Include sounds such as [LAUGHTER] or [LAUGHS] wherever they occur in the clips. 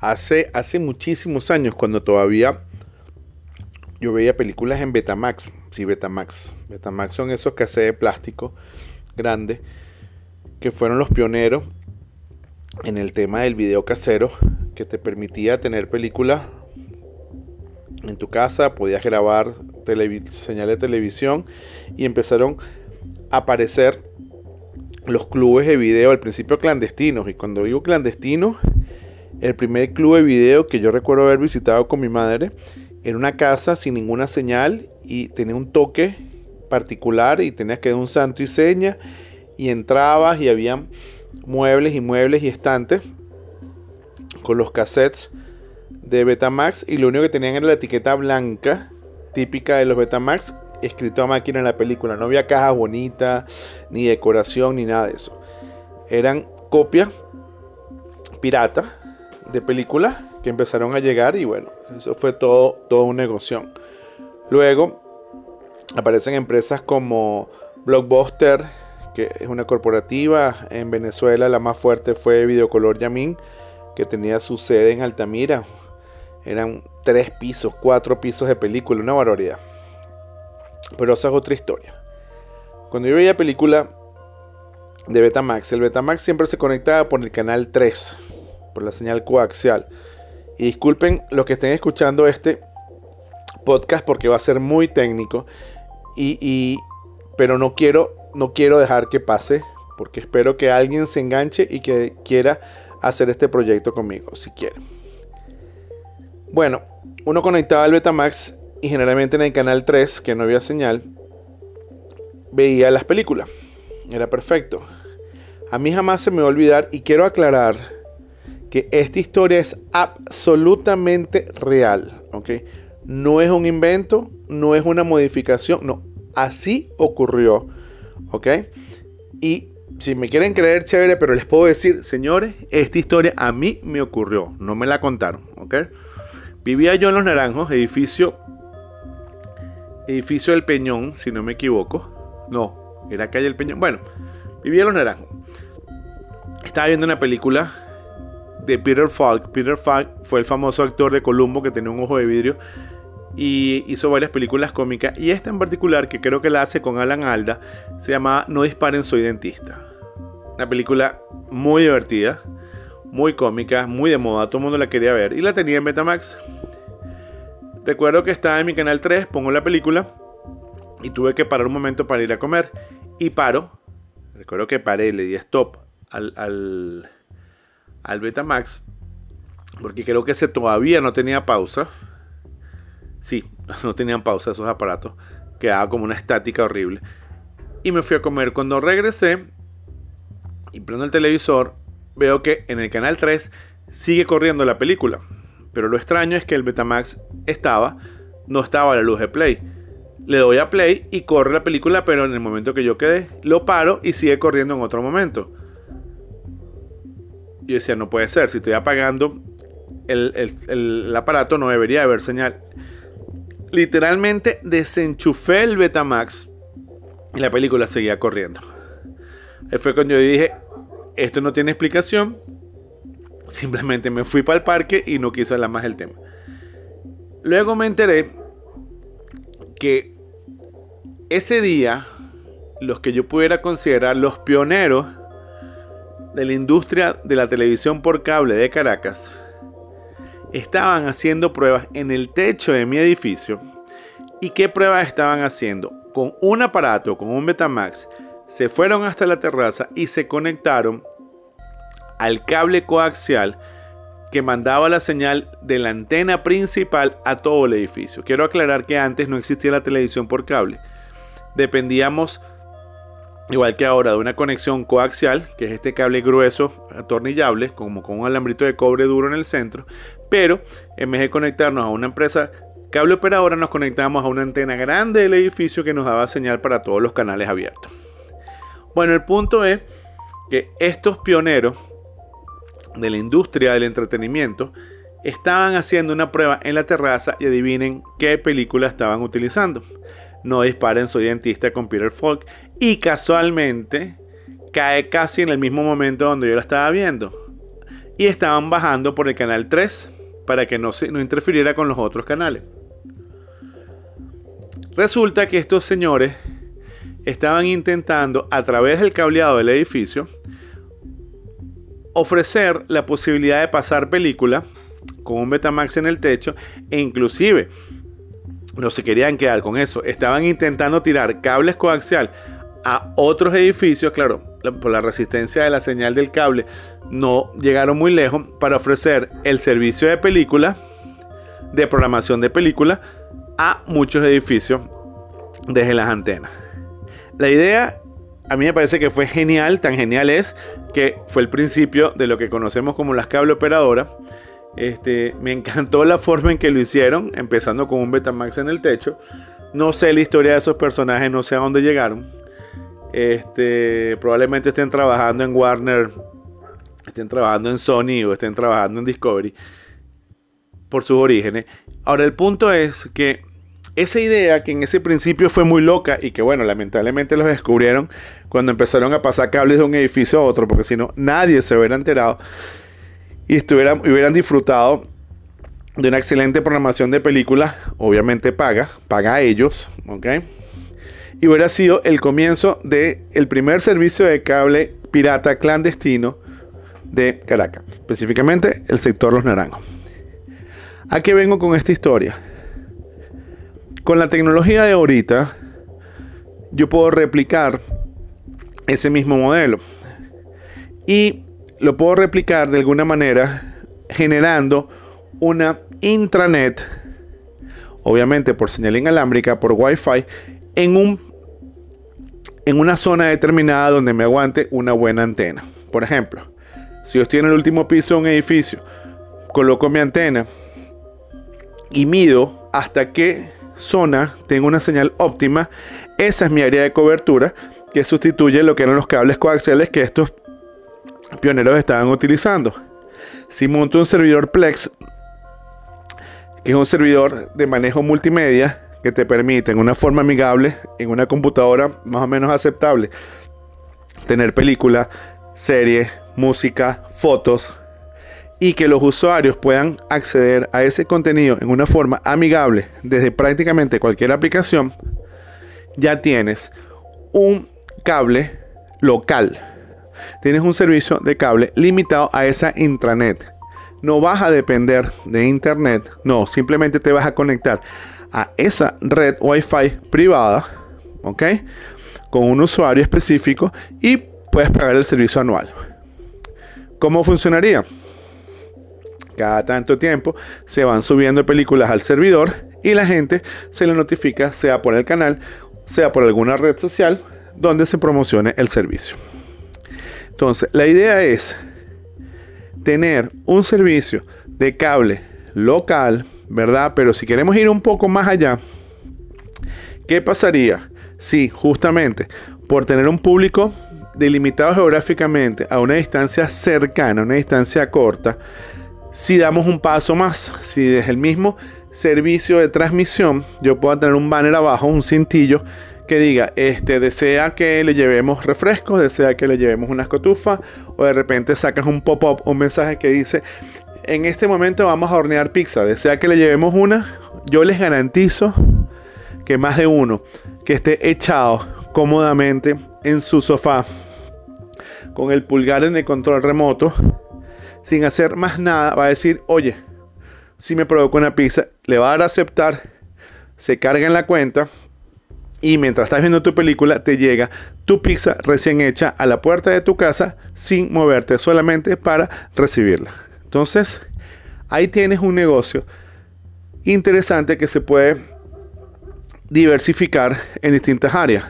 Hace, hace muchísimos años, cuando todavía yo veía películas en Betamax. Sí, Betamax. Betamax son esos cassettes de plástico grandes que fueron los pioneros en el tema del video casero que te permitía tener películas en tu casa, podías grabar señal de televisión y empezaron a aparecer los clubes de video al principio clandestinos y cuando digo clandestinos el primer club de video que yo recuerdo haber visitado con mi madre era una casa sin ninguna señal y tenía un toque particular y tenías que dar un santo y seña y entrabas y había muebles y muebles y estantes con los cassettes de Betamax y lo único que tenían era la etiqueta blanca típica de los Betamax escrito a máquina en la película. No había caja bonita, ni decoración, ni nada de eso. Eran copias pirata de películas que empezaron a llegar y bueno, eso fue todo, todo un negocio. Luego aparecen empresas como Blockbuster, que es una corporativa. En Venezuela la más fuerte fue Videocolor Yamin, que tenía su sede en Altamira. Eran tres pisos, cuatro pisos de película, una barbaridad. Pero esa es otra historia. Cuando yo veía película de Betamax, el Betamax siempre se conectaba por el canal 3, por la señal coaxial. Y disculpen los que estén escuchando este podcast porque va a ser muy técnico. Y, pero no quiero, no quiero dejar que pase porque espero que alguien se enganche y que quiera hacer este proyecto conmigo, si quiere. Bueno, uno conectaba al Betamax y generalmente en el canal 3, que no había señal, veía las películas. Era perfecto. A mí jamás se me va a olvidar y quiero aclarar que esta historia es absolutamente real, ¿ok? No es un invento, no es una modificación, no, así ocurrió, ¿ok? Y si me quieren creer, chévere, pero les puedo decir, señores, esta historia a mí me ocurrió, no me la contaron, ¿ok? Vivía yo en Los Naranjos, edificio edificio del Peñón, si no me equivoco. No, era calle El Peñón. Bueno, vivía en Los Naranjos. Estaba viendo una película de Peter Falk. Peter Falk fue el famoso actor de Columbo que tenía un ojo de vidrio y hizo varias películas cómicas. Y esta en particular, que creo que la hace con Alan Alda, se llama No disparen, soy dentista. Una película muy divertida, muy cómica, muy de moda, todo el mundo la quería ver y la tenía en Betamax. Recuerdo que estaba en mi canal 3, pongo la película y tuve que parar un momento para ir a comer. Y paro. Recuerdo que paré, le di stop al, al, al Betamax. Porque creo que ese todavía no tenía pausa. Sí, [LAUGHS] no tenían pausa esos aparatos. Quedaba como una estática horrible. Y me fui a comer. Cuando regresé y prendo el televisor, veo que en el canal 3 sigue corriendo la película. Pero lo extraño es que el Betamax estaba, no estaba a la luz de play. Le doy a play y corre la película, pero en el momento que yo quedé, lo paro y sigue corriendo en otro momento. Yo decía, no puede ser, si estoy apagando el, aparato no debería haber señal. Literalmente desenchufé el Betamax y la película seguía corriendo. Ahí fue cuando yo dije, esto no tiene explicación, Simplemente me fui para el parque y no quise hablar más del tema. Luego me enteré que ese día, los que yo pudiera considerar los pioneros de la industria de la televisión por cable de Caracas, estaban haciendo pruebas en el techo de mi edificio. ¿Y qué pruebas estaban haciendo? Con un aparato, con un Betamax, se fueron hasta la terraza y se conectaron al cable coaxial que mandaba la señal de la antena principal a todo el edificio. Quiero aclarar que antes no existía la televisión por cable. Dependíamos, igual que ahora, de una conexión coaxial, que es este cable grueso, atornillable, como con un alambrito de cobre duro en el centro. Pero en vez de conectarnos a una empresa cable operadora, nos conectamos a una antena grande del edificio que nos daba señal para todos los canales abiertos. Bueno, el punto es que estos pioneros de la industria del entretenimiento estaban haciendo una prueba en la terraza y adivinen qué película estaban utilizando. No disparen, soy dentista con Peter Falk. Y casualmente cae casi en el mismo momento donde yo la estaba viendo. y estaban bajando por el canal 3 para que no, se, no interfiriera con los otros canales. Resulta que estos señores estaban intentando a través del cableado del edificio ofrecer la posibilidad de pasar película con un Betamax en el techo e inclusive no se querían quedar con eso, estaban intentando tirar cables coaxial a otros edificios, claro, por la resistencia de la señal del cable, no llegaron muy lejos para ofrecer el servicio de película, de programación de película, a muchos edificios desde las antenas. La idea a mí me parece que fue genial, tan genial es que fue el principio de lo que conocemos como las cable operadoras. Este, me encantó la forma en que lo hicieron, empezando con un Betamax en el techo. No sé la historia de esos personajes, no sé a dónde llegaron. Este, probablemente estén trabajando en Warner, estén trabajando en Sony o estén trabajando en Discovery por sus orígenes. Ahora el punto es que esa idea que en ese principio fue muy loca y que bueno, lamentablemente los descubrieron cuando empezaron a pasar cables de un edificio a otro, porque si no, nadie se hubiera enterado y estuvieran, hubieran disfrutado de una excelente programación de películas, obviamente paga, paga a ellos, ¿ok? Y hubiera sido el comienzo del el primer servicio de cable pirata clandestino de Caracas, específicamente el sector Los Naranjos. ¿A qué vengo con esta historia? Con la tecnología de ahorita, yo puedo replicar ese mismo modelo. Y lo puedo replicar de alguna manera generando una intranet, obviamente por señal inalámbrica, por Wi-Fi, en, un, en una zona determinada donde me aguante una buena antena. Por ejemplo, si yo estoy en el último piso de un edificio, coloco mi antena y mido hasta qué zona tengo una señal óptima, esa es mi área de cobertura que sustituye lo que eran los cables coaxiales que estos pioneros estaban utilizando. Si monto un servidor Plex, que es un servidor de manejo multimedia que te permite en una forma amigable, en una computadora más o menos aceptable, tener películas, series, música, fotos, y que los usuarios puedan acceder a ese contenido en una forma amigable desde prácticamente cualquier aplicación, ya tienes un cable local. Tienes un servicio de cable limitado a esa intranet. No vas a depender de internet, no, simplemente te vas a conectar a esa red Wi-Fi privada, ¿ok? Con un usuario específico y puedes pagar el servicio anual. ¿Cómo funcionaría? Cada tanto tiempo se van subiendo películas al servidor y la gente se le notifica, sea por el canal, sea por alguna red social, donde se promocione el servicio. Entonces, la idea es tener un servicio de cable local, ¿verdad? Pero si queremos ir un poco más allá, ¿qué pasaría si justamente por tener un público delimitado geográficamente a una distancia cercana, una distancia corta, si damos un paso más, si desde el mismo servicio de transmisión yo puedo tener un banner abajo, un cintillo que diga, este desea que le llevemos refrescos, desea que le llevemos unas cotufas, o de repente sacas un pop-up, un mensaje que dice, en este momento vamos a hornear pizza, desea que le llevemos una, yo les garantizo que más de uno que esté echado cómodamente en su sofá con el pulgar en el control remoto, sin hacer más nada, va a decir, oye, si me provoca una pizza, le va a dar a aceptar, se carga en la cuenta y mientras estás viendo tu película te llega tu pizza recién hecha a la puerta de tu casa sin moverte, solamente para recibirla. Entonces, ahí tienes un negocio interesante que se puede diversificar en distintas áreas.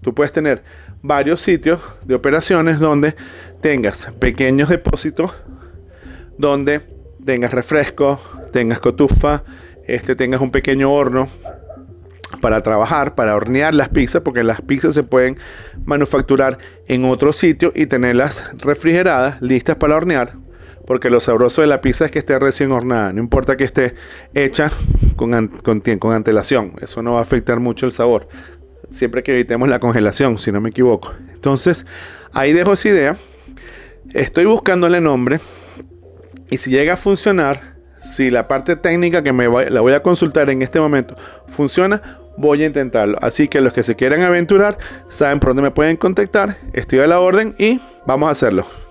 Tú puedes tener varios sitios de operaciones donde tengas pequeños depósitos donde tengas refresco, tengas cotufa, este, tengas un pequeño horno para trabajar, para hornear las pizzas, porque las pizzas se pueden manufacturar en otro sitio y tenerlas refrigeradas, listas para hornear, porque lo sabroso de la pizza es que esté recién hornada, no importa que esté hecha con, con, con antelación, eso no va a afectar mucho el sabor, siempre que evitemos la congelación, si no me equivoco. Entonces, ahí dejo esa idea, estoy buscándole nombre, Y si llega a funcionar, si la parte técnica que me la voy a consultar en este momento funciona, voy a intentarlo. Así que los que se quieran aventurar, saben por dónde me pueden contactar. Estoy a la orden y vamos a hacerlo.